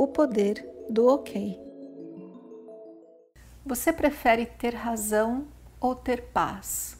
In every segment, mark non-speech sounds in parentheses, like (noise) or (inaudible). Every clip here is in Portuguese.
o poder do ok. Você prefere ter razão ou ter paz?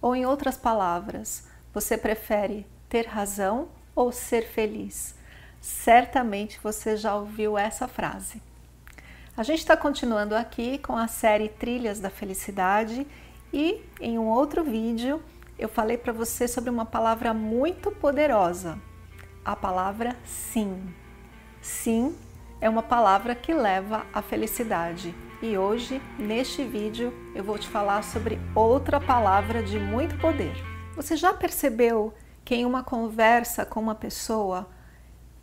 Ou, em outras palavras, você prefere ter razão ou ser feliz? Certamente você já ouviu essa frase. A gente está continuando aqui com a série Trilhas da Felicidade e em um outro vídeo eu falei para você sobre uma palavra muito poderosa, a palavra sim. Sim é uma palavra que leva à felicidade. E hoje, neste vídeo, eu vou te falar sobre outra palavra de muito poder. Você já percebeu que em uma conversa com uma pessoa,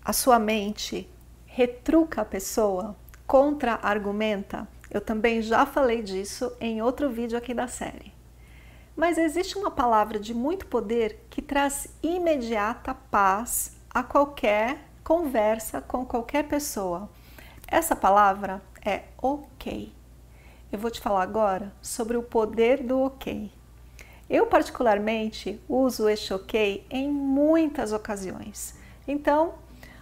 a sua mente retruca a pessoa, contra-argumenta? Eu também já falei disso em outro vídeo aqui da série. Mas existe uma palavra de muito poder que traz imediata paz a qualquer conversa com qualquer pessoa. Essa palavra é ok. Eu vou te falar agora sobre o poder do ok. Eu, particularmente, uso este ok em muitas ocasiões. Então,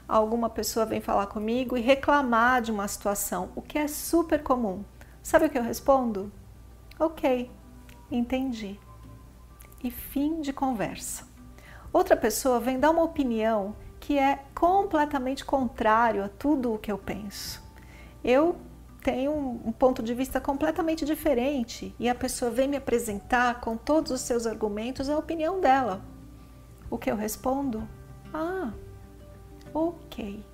alguma pessoa vem falar comigo e reclamar de uma situação, o que é super comum. Sabe o que eu respondo? Ok, entendi. E fim de conversa. Outra pessoa vem dar uma opinião que é completamente contrário a tudo o que eu penso. Eu tenho um ponto de vista completamente diferente e a pessoa vem me apresentar com todos os seus argumentos a opinião dela. O que eu respondo? Ah, ok.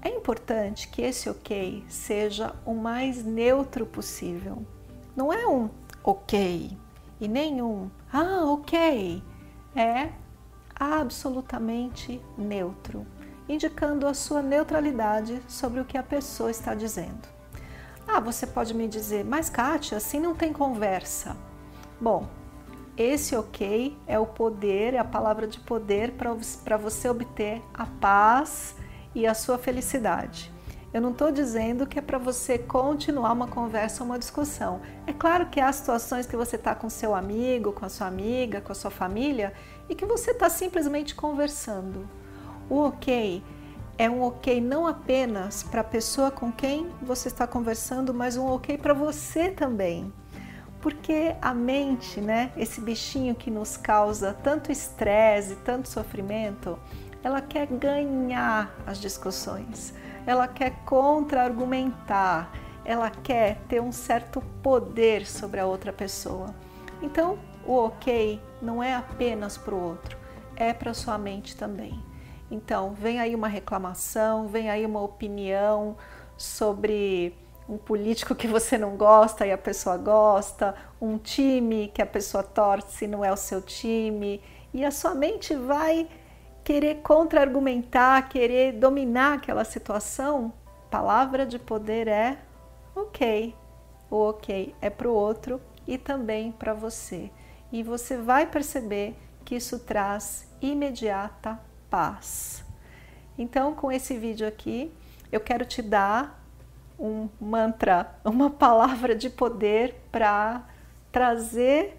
É importante que esse ok seja o mais neutro possível. Não é um ok e nem um ah, ok. É absolutamente neutro, indicando a sua neutralidade sobre o que a pessoa está dizendo. Ah, você pode me dizer, mas Kátia, assim não tem conversa. Bom, esse ok é o poder, é a palavra de poder para você obter a paz e a sua felicidade. Eu não estou dizendo que é para você continuar uma conversa ou uma discussão. É claro que há situações que você está com seu amigo, com a sua amiga, com a sua família e que você está simplesmente conversando. O ok é um ok não apenas para a pessoa com quem você está conversando, mas um ok para você também. Porque a mente, né, esse bichinho que nos causa tanto estresse, tanto sofrimento, ela quer ganhar as discussões, ela quer contra-argumentar, ela quer ter um certo poder sobre a outra pessoa. Então, o ok não é apenas para o outro, é para sua mente também. Então, vem aí uma reclamação, vem aí uma opinião sobre um político que você não gosta e a pessoa gosta, um time que a pessoa torce e não é o seu time, e a sua mente vai querer contra-argumentar, querer dominar aquela situação. Palavra de poder é ok. O ok é para o outro e também para você e você vai perceber que isso traz imediata paz. Então, com esse vídeo aqui, eu quero te dar um mantra, (laughs) uma palavra de poder para trazer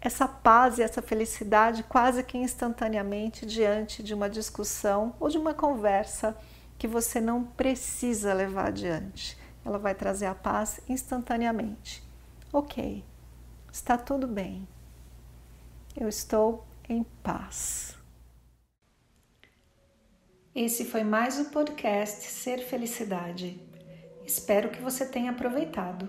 essa paz e essa felicidade quase que instantaneamente diante de uma discussão ou de uma conversa que você não precisa levar adiante. Ela vai trazer a paz instantaneamente. Ok, está tudo bem eu estou em paz. Esse foi mais o podcast Ser Felicidade. Espero que você tenha aproveitado.